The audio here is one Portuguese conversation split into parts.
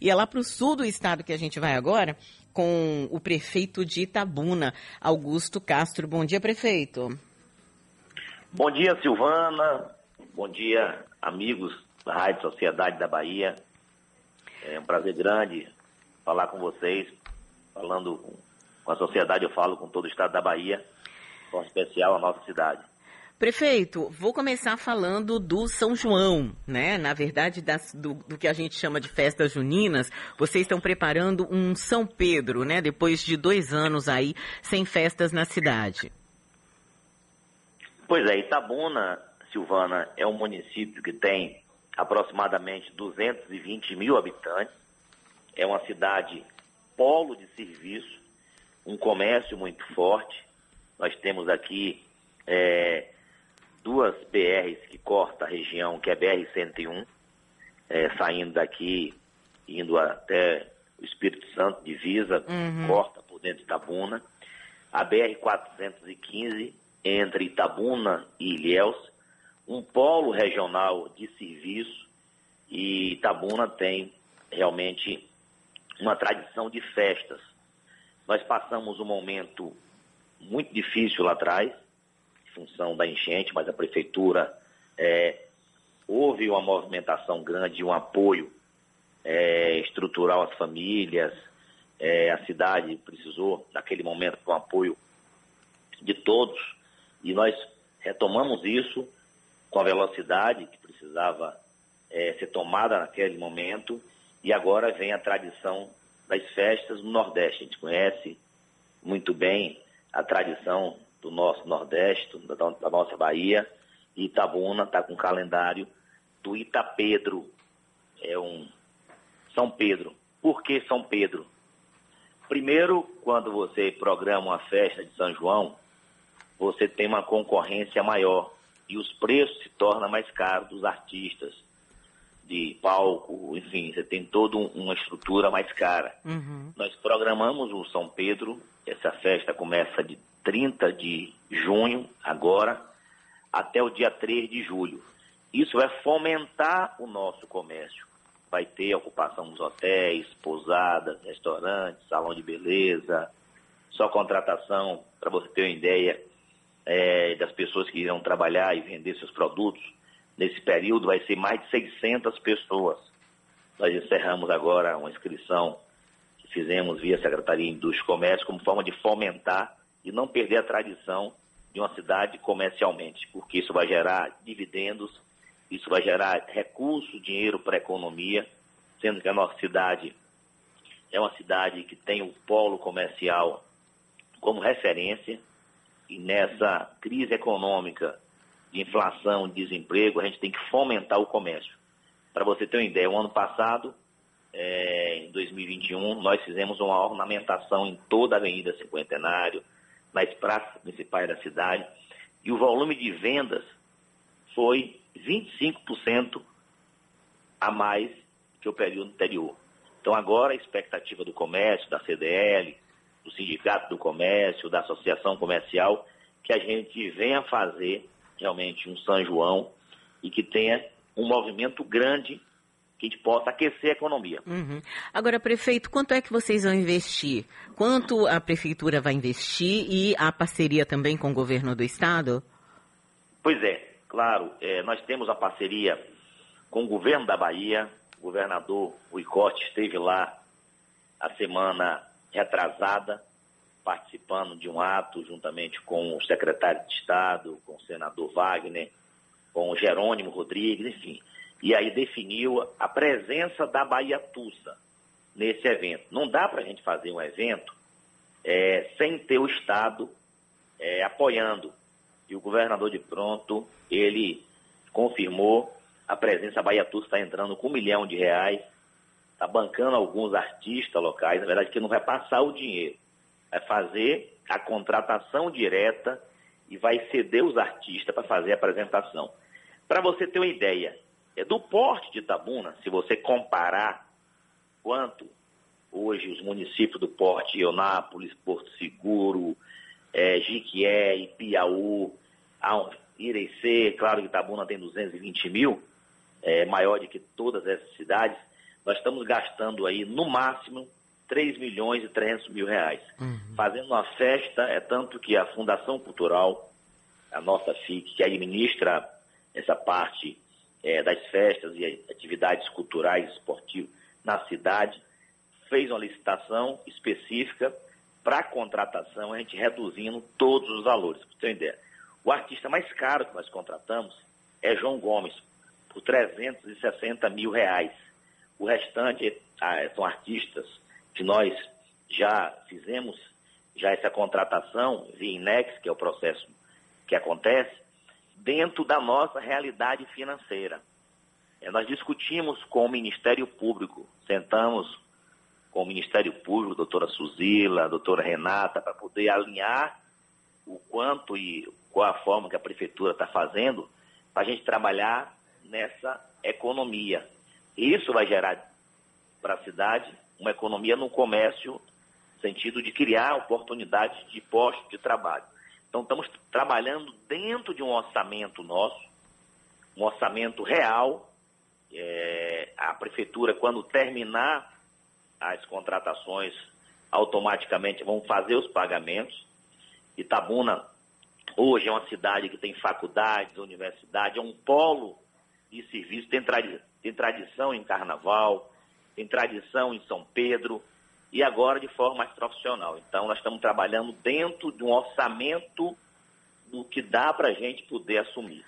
E é lá para o sul do estado que a gente vai agora, com o prefeito de Itabuna, Augusto Castro. Bom dia, prefeito. Bom dia, Silvana. Bom dia, amigos da Rádio Sociedade da Bahia. É um prazer grande falar com vocês, falando com a sociedade, eu falo com todo o estado da Bahia, com especial a nossa cidade. Prefeito, vou começar falando do São João, né? Na verdade, das, do, do, que a gente chama de festas juninas, vocês estão preparando um São Pedro, né? Depois de dois anos aí sem festas na cidade. Pois é, Itabuna, Silvana, é um município que tem aproximadamente 220 mil habitantes. É uma cidade polo de serviço, um comércio muito forte. Nós temos aqui é, duas BRs que cortam a região, que é BR-101, é, saindo daqui, indo até o Espírito Santo, divisa, uhum. corta por dentro de Itabuna. A BR-415, entre Itabuna e Ilhéus, um polo regional de serviço, e Itabuna tem realmente uma tradição de festas. Nós passamos um momento muito difícil lá atrás, função da enchente, mas a prefeitura é, houve uma movimentação grande, um apoio é, estrutural às famílias, é, a cidade precisou, naquele momento, de um apoio de todos, e nós retomamos isso com a velocidade que precisava é, ser tomada naquele momento, e agora vem a tradição das festas no Nordeste. A gente conhece muito bem a tradição do nosso Nordeste, da, da nossa Bahia. E Itabuna está com o calendário do Itapedro. É um São Pedro. Por que São Pedro? Primeiro, quando você programa uma festa de São João, você tem uma concorrência maior e os preços se tornam mais caros dos artistas de palco, enfim, você tem toda uma estrutura mais cara. Uhum. Nós programamos o São Pedro, essa festa começa de 30 de junho, agora, até o dia 3 de julho. Isso vai fomentar o nosso comércio. Vai ter ocupação nos hotéis, pousadas, restaurantes, salão de beleza, só contratação, para você ter uma ideia é, das pessoas que irão trabalhar e vender seus produtos. Nesse período vai ser mais de 600 pessoas. Nós encerramos agora uma inscrição que fizemos via Secretaria de Indústria e Comércio como forma de fomentar e não perder a tradição de uma cidade comercialmente, porque isso vai gerar dividendos, isso vai gerar recurso, dinheiro para a economia, sendo que a nossa cidade é uma cidade que tem o polo comercial como referência, e nessa crise econômica de inflação e desemprego, a gente tem que fomentar o comércio. Para você ter uma ideia, o ano passado, é, em 2021, nós fizemos uma ornamentação em toda a Avenida Cinquentenário, nas praças principais da cidade, e o volume de vendas foi 25% a mais que o período anterior. Então agora a expectativa do comércio, da CDL, do Sindicato do Comércio, da Associação Comercial, que a gente venha fazer realmente um São João e que tenha um movimento grande que a gente possa aquecer a economia. Uhum. Agora, prefeito, quanto é que vocês vão investir? Quanto a prefeitura vai investir e a parceria também com o governo do estado? Pois é, claro, é, nós temos a parceria com o governo da Bahia, o governador Rui Corte esteve lá a semana retrasada, participando de um ato juntamente com o secretário de Estado, com o senador Wagner, com o Jerônimo Rodrigues, enfim e aí definiu a presença da Bahia Tussa nesse evento. Não dá para a gente fazer um evento é, sem ter o Estado é, apoiando. E o governador de pronto, ele confirmou a presença, a Bahia Tussa está entrando com um milhão de reais, está bancando alguns artistas locais, na verdade que não vai passar o dinheiro, vai fazer a contratação direta e vai ceder os artistas para fazer a apresentação. Para você ter uma ideia, é do porte de Itabuna, se você comparar quanto hoje os municípios do porte, Eunápolis, Porto Seguro, é, Jiquié, Ipiaú, Irecê, claro que Itabuna tem 220 mil, é, maior do que todas essas cidades, nós estamos gastando aí, no máximo, 3 milhões e 300 mil reais. Uhum. Fazendo uma festa, é tanto que a Fundação Cultural, a nossa FIC, que administra essa parte é, das festas e atividades culturais e esportivas na cidade, fez uma licitação específica para contratação, a gente reduzindo todos os valores. Para ter ideia. O artista mais caro que nós contratamos é João Gomes, por 360 mil reais. O restante ah, são artistas que nós já fizemos já essa contratação via INEX, que é o processo que acontece, dentro da nossa realidade financeira. É, nós discutimos com o Ministério Público, sentamos com o Ministério Público, doutora Suzila, doutora Renata, para poder alinhar o quanto e qual a forma que a Prefeitura está fazendo para a gente trabalhar nessa economia. Isso vai gerar para a cidade uma economia no comércio, no sentido de criar oportunidades de postos de trabalho. Então, estamos trabalhando dentro de um orçamento nosso, um orçamento real. É, a prefeitura, quando terminar as contratações, automaticamente vão fazer os pagamentos. Itabuna, hoje, é uma cidade que tem faculdades, universidade, é um polo de serviço, tem, tradi tem tradição em carnaval, tem tradição em São Pedro e agora de forma mais profissional. Então, nós estamos trabalhando dentro de um orçamento do que dá para a gente poder assumir.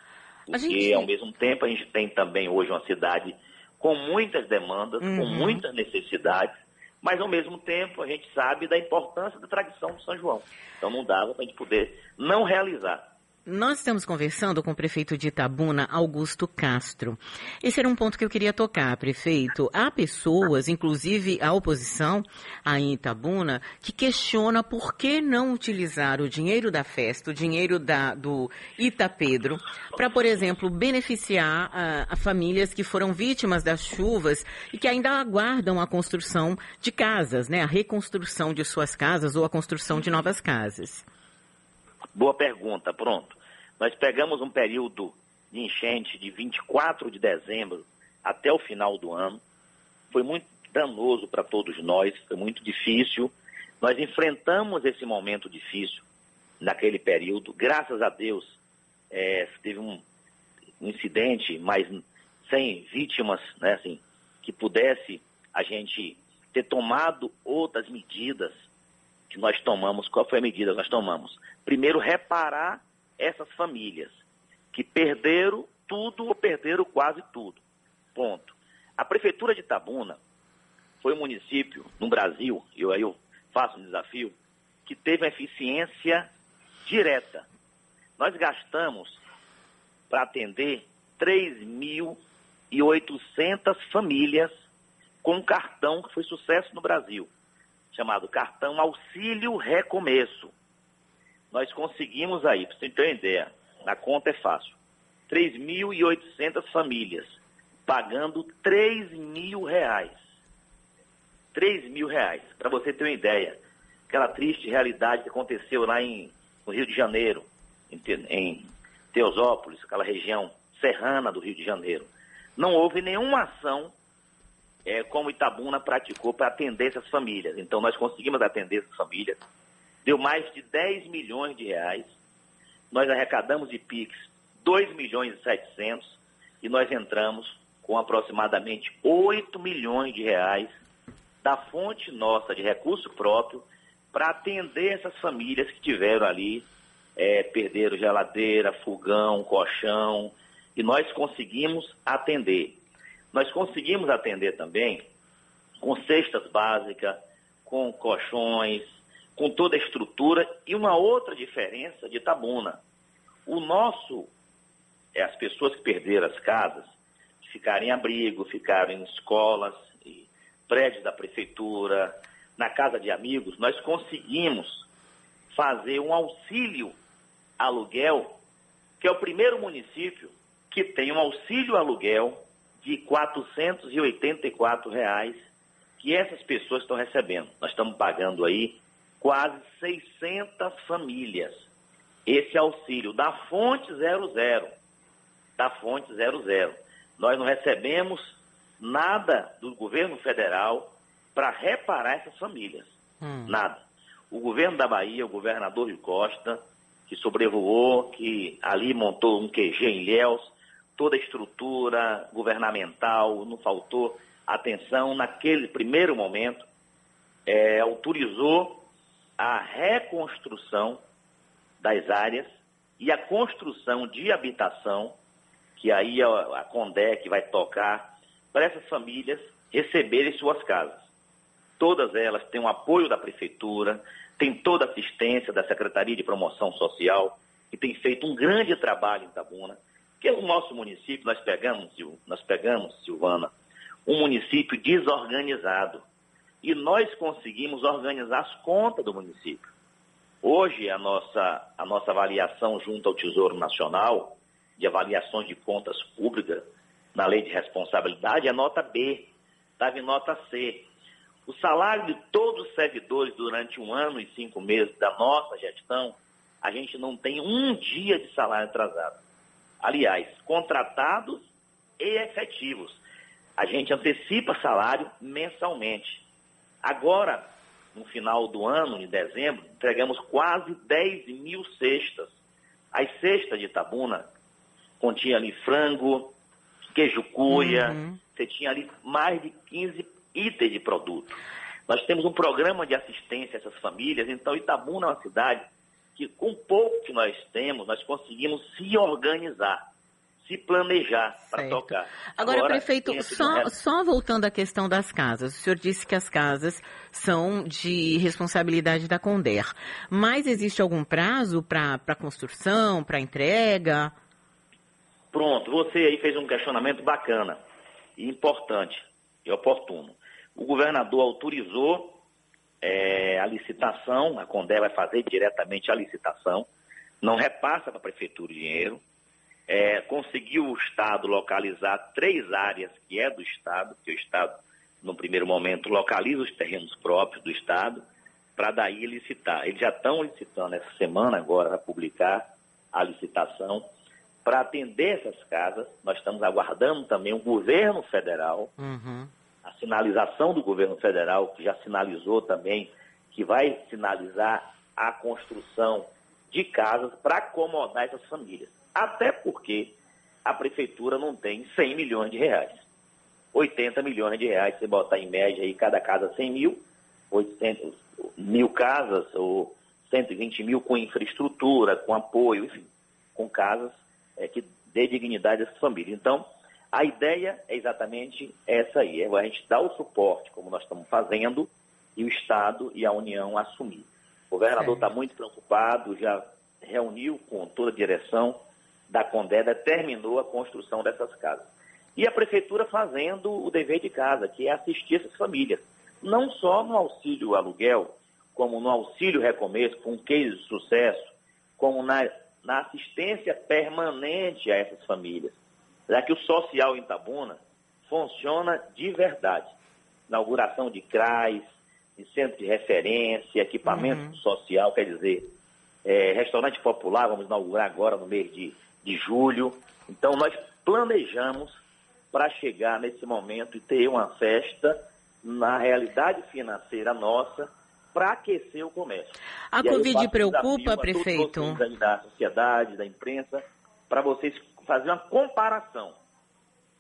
Porque, gente... ao mesmo tempo, a gente tem também hoje uma cidade com muitas demandas, uhum. com muitas necessidades, mas ao mesmo tempo a gente sabe da importância da tradição do São João. Então não dava para a gente poder não realizar. Nós estamos conversando com o prefeito de Itabuna, Augusto Castro. Esse era um ponto que eu queria tocar, prefeito. Há pessoas, inclusive a oposição aí em Itabuna, que questiona por que não utilizar o dinheiro da festa, o dinheiro da, do Itapedro, para, por exemplo, beneficiar a, a famílias que foram vítimas das chuvas e que ainda aguardam a construção de casas, né? A reconstrução de suas casas ou a construção de novas casas. Boa pergunta, pronto. Nós pegamos um período de enchente de 24 de dezembro até o final do ano. Foi muito danoso para todos nós, foi muito difícil. Nós enfrentamos esse momento difícil naquele período. Graças a Deus, é, teve um incidente, mas sem vítimas, né, assim, que pudesse a gente ter tomado outras medidas que nós tomamos. Qual foi a medida que nós tomamos? primeiro reparar essas famílias que perderam tudo ou perderam quase tudo. Ponto. A prefeitura de Itabuna foi um município no Brasil, e aí eu faço um desafio, que teve uma eficiência direta. Nós gastamos para atender 3.800 famílias com um cartão que foi sucesso no Brasil, chamado Cartão Auxílio Recomeço nós conseguimos aí, para você ter uma ideia, na conta é fácil, 3.800 famílias pagando 3 mil reais. 3 mil reais, para você ter uma ideia. Aquela triste realidade que aconteceu lá em, no Rio de Janeiro, em, em Teosópolis, aquela região serrana do Rio de Janeiro. Não houve nenhuma ação é, como Itabuna praticou para atender essas famílias. Então, nós conseguimos atender essas famílias deu mais de 10 milhões de reais. Nós arrecadamos de PIX 2 milhões e 700 e nós entramos com aproximadamente 8 milhões de reais da fonte nossa de recurso próprio para atender essas famílias que tiveram ali, é, perderam geladeira, fogão, colchão, e nós conseguimos atender. Nós conseguimos atender também com cestas básicas, com colchões, com toda a estrutura. E uma outra diferença de Tabuna. O nosso, é as pessoas que perderam as casas, ficaram em abrigo, ficaram em escolas, prédios da prefeitura, na casa de amigos, nós conseguimos fazer um auxílio aluguel, que é o primeiro município que tem um auxílio aluguel de 484 reais que essas pessoas estão recebendo. Nós estamos pagando aí quase 600 famílias esse auxílio da fonte 00, da fonte 00. Nós não recebemos nada do governo federal para reparar essas famílias. Hum. Nada. O governo da Bahia, o governador de Costa, que sobrevoou, que ali montou um QG em Ilhéus, toda a estrutura governamental, não faltou atenção naquele primeiro momento, é, autorizou a reconstrução das áreas e a construção de habitação, que aí a, a Condé vai tocar, para essas famílias receberem suas casas. Todas elas têm o apoio da Prefeitura, tem toda a assistência da Secretaria de Promoção Social, que tem feito um grande trabalho em Tabuna, que é o nosso município, nós pegamos, nós pegamos, Silvana, um município desorganizado. E nós conseguimos organizar as contas do município. Hoje, a nossa, a nossa avaliação junto ao Tesouro Nacional, de avaliações de contas públicas, na lei de responsabilidade, é nota B, estava em nota C. O salário de todos os servidores durante um ano e cinco meses da nossa gestão, a gente não tem um dia de salário atrasado. Aliás, contratados e efetivos. A gente antecipa salário mensalmente. Agora, no final do ano, em dezembro, entregamos quase 10 mil cestas. As cestas de Itabuna continha ali frango, queijo cuia, uhum. você tinha ali mais de 15 itens de produto. Nós temos um programa de assistência a essas famílias, então Itabuna é uma cidade que, com pouco que nós temos, nós conseguimos se organizar se planejar para tocar. Agora, Agora prefeito, só, só voltando à questão das casas, o senhor disse que as casas são de responsabilidade da Conder, mas existe algum prazo para construção, para entrega? Pronto, você aí fez um questionamento bacana e importante e oportuno. O governador autorizou é, a licitação, a Condé vai fazer diretamente a licitação, não repassa para a prefeitura o dinheiro, é, conseguiu o Estado localizar três áreas que é do Estado, que o Estado, no primeiro momento, localiza os terrenos próprios do Estado, para daí licitar. Eles já estão licitando essa semana agora, a publicar a licitação para atender essas casas. Nós estamos aguardando também o governo federal, uhum. A sinalização do governo federal, que já sinalizou também que vai sinalizar a construção de casas para acomodar essas famílias. Até porque a prefeitura não tem 100 milhões de reais. 80 milhões de reais, você botar em média aí cada casa 100 mil, 800 mil casas ou 120 mil com infraestrutura, com apoio, enfim, com casas é, que dê dignidade a essas famílias. Então, a ideia é exatamente essa aí, é a gente dar o suporte, como nós estamos fazendo, e o Estado e a União assumir. O governador está muito preocupado, já reuniu com toda a direção, da Condé determinou a construção dessas casas. E a prefeitura fazendo o dever de casa, que é assistir essas famílias. Não só no auxílio aluguel, como no auxílio recomeço, com um case de sucesso, como na, na assistência permanente a essas famílias. Já que o social em Tabuna funciona de verdade. Inauguração de CRAs, de centro de referência, equipamento uhum. social, quer dizer, é, restaurante popular, vamos inaugurar agora no mês de de julho. Então, nós planejamos para chegar nesse momento e ter uma festa na realidade financeira nossa para aquecer o comércio. A e Covid preocupa, prefeito? Todos da sociedade, da imprensa, para vocês fazer uma comparação.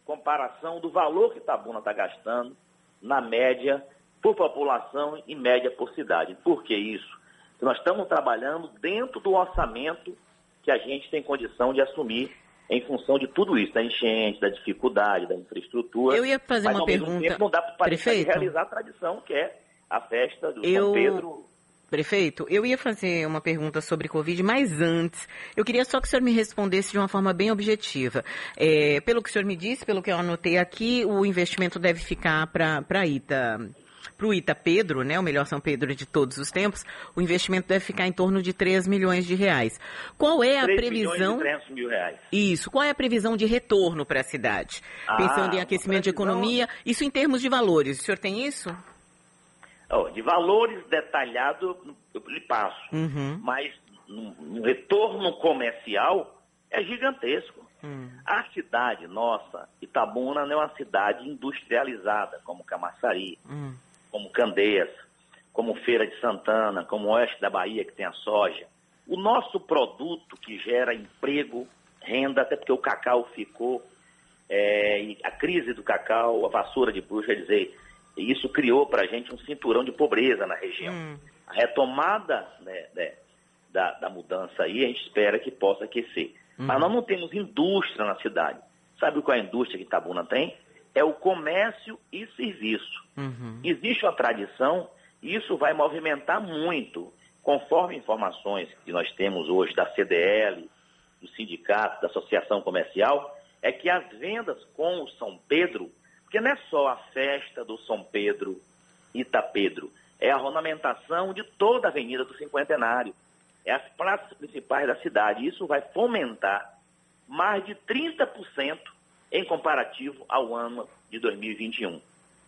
Comparação do valor que Tabuna está gastando na média por população e média por cidade. Por que isso? Porque nós estamos trabalhando dentro do orçamento que a gente tem condição de assumir em função de tudo isso, da enchente, da dificuldade, da infraestrutura. Eu ia fazer mas, uma pergunta. Tempo, não dá para realizar a tradição, que é a festa do eu... São Pedro. Prefeito, eu ia fazer uma pergunta sobre Covid, mas antes, eu queria só que o senhor me respondesse de uma forma bem objetiva. É, pelo que o senhor me disse, pelo que eu anotei aqui, o investimento deve ficar para a ITA para o Ita Pedro, né, o melhor São Pedro de todos os tempos, o investimento deve ficar em torno de 3 milhões de reais. Qual é a previsão? Mil reais. Isso. Qual é a previsão de retorno para a cidade? Ah, Pensando em aquecimento previsão... de economia, isso em termos de valores. O senhor tem isso? De valores detalhados, eu lhe passo. Uhum. Mas no, no retorno comercial é gigantesco. Hum. A cidade nossa, Itabuna, não é uma cidade industrializada, como Camaçari, hum. como Candeias, como Feira de Santana, como Oeste da Bahia, que tem a soja. O nosso produto que gera emprego, renda, até porque o cacau ficou, é, a crise do cacau, a vassoura de bruxa, quer dizer, isso criou para a gente um cinturão de pobreza na região. Hum. A retomada né, né, da, da, mudança aí, a gente espera que possa aquecer. Uhum. Mas nós não temos indústria na cidade. Sabe qual é a indústria que Itabuna tem? É o comércio e serviço. Uhum. Existe uma tradição e isso vai movimentar muito, conforme informações que nós temos hoje da CDL, do sindicato, da associação comercial, é que as vendas com o São Pedro, porque não é só a festa do São Pedro, Itapedro, é a ornamentação de toda a Avenida do Cinquentenário é as praças principais da cidade. Isso vai fomentar mais de 30% em comparativo ao ano de 2021.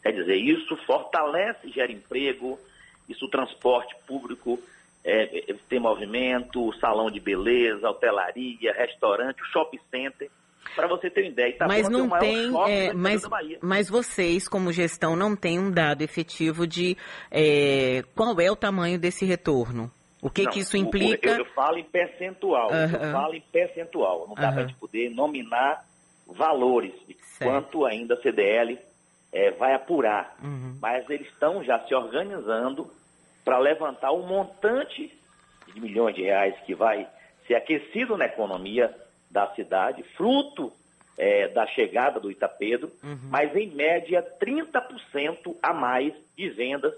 Quer dizer, isso fortalece, gera emprego, isso o transporte público é, é, tem movimento, salão de beleza, hotelaria, restaurante, shopping center. Para você ter uma ideia, mas não tem, é, mas, mas vocês como gestão não têm um dado efetivo de é, qual é o tamanho desse retorno? O que, não, que isso implica? Eu, eu, falo em percentual. Uhum. Eu falo em percentual. Não dá uhum. para a gente poder nominar valores de certo. quanto ainda a CDL é, vai apurar. Uhum. Mas eles estão já se organizando para levantar um montante de milhões de reais que vai ser aquecido na economia da cidade, fruto é, da chegada do Itapedro, uhum. mas em média 30% a mais de vendas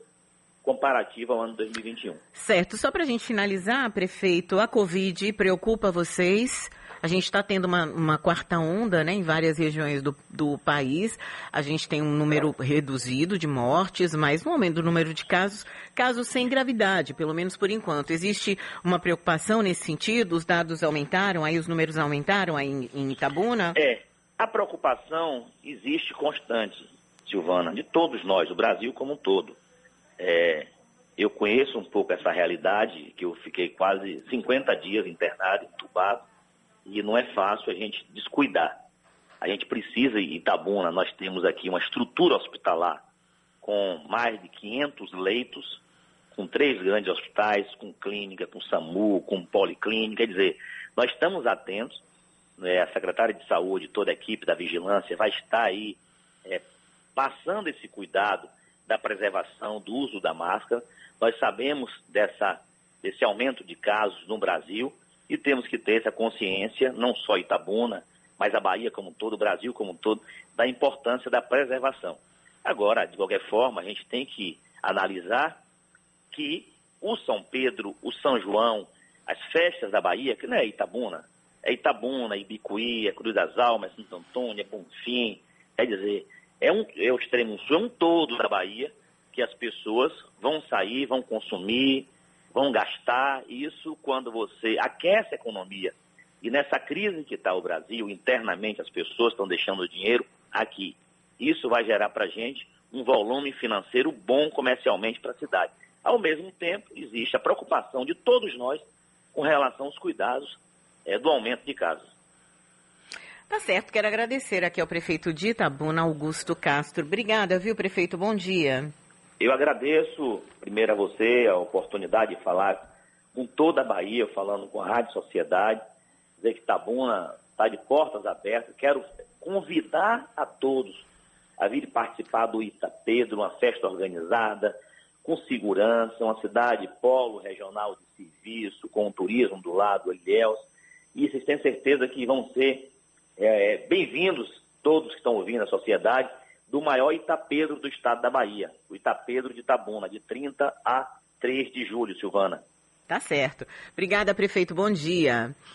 comparativa ao ano 2021. Certo. Só para a gente finalizar, prefeito, a Covid preocupa vocês? A gente está tendo uma, uma, quarta onda né, em várias regiões do, do, país. A gente tem um número reduzido de mortes, mas no aumento do número de casos, casos sem gravidade, pelo menos por enquanto. Existe uma preocupação nesse sentido? Os dados aumentaram, aí os números aumentaram aí em, em Itabuna? É, a preocupação existe constante, Silvana, de todos nós, o Brasil como um todo. É, eu conheço um pouco essa realidade, que eu fiquei quase 50 dias internado, entubado, e não é fácil a gente descuidar. A gente precisa, em Itabuna, nós temos aqui uma estrutura hospitalar com mais de 500 leitos, com três grandes hospitais, com clínica, com SAMU, com policlínica, quer dizer, nós estamos atentos, né, a secretária de saúde, toda a equipe da vigilância vai estar aí é, passando esse cuidado da preservação, do uso da máscara. Nós sabemos dessa, desse aumento de casos no Brasil e temos que ter essa consciência, não só Itabuna, mas a Bahia como um todo, o Brasil como um todo, da importância da preservação. Agora, de qualquer forma, a gente tem que analisar que o São Pedro, o São João, as festas da Bahia, que não é Itabuna, é Itabuna, Ibicuí, é Cruz das Almas, Santo Antônio, é Bonfim, quer dizer, é, um, é o extremo sul, é um todo da Bahia, que as pessoas vão sair, vão consumir, vão gastar. Isso quando você aquece a economia. E nessa crise que está o Brasil, internamente as pessoas estão deixando dinheiro aqui. Isso vai gerar para a gente um volume financeiro bom comercialmente para a cidade. Ao mesmo tempo, existe a preocupação de todos nós com relação aos cuidados é, do aumento de casos. Tá certo, quero agradecer aqui ao prefeito de Itabuna, Augusto Castro. Obrigada, viu, prefeito? Bom dia. Eu agradeço, primeiro a você, a oportunidade de falar com toda a Bahia, falando com a Rádio Sociedade, dizer que Itabuna está de portas abertas. Quero convidar a todos a vir participar do Ita Pedro, uma festa organizada, com segurança, uma cidade polo regional de serviço, com o turismo do lado, Ilhéus. E vocês têm certeza que vão ser é, bem-vindos todos que estão ouvindo a sociedade do maior Itapedro do estado da Bahia, o Itapedro de Itabuna, de 30 a 3 de julho, Silvana. Tá certo. Obrigada, prefeito. Bom dia.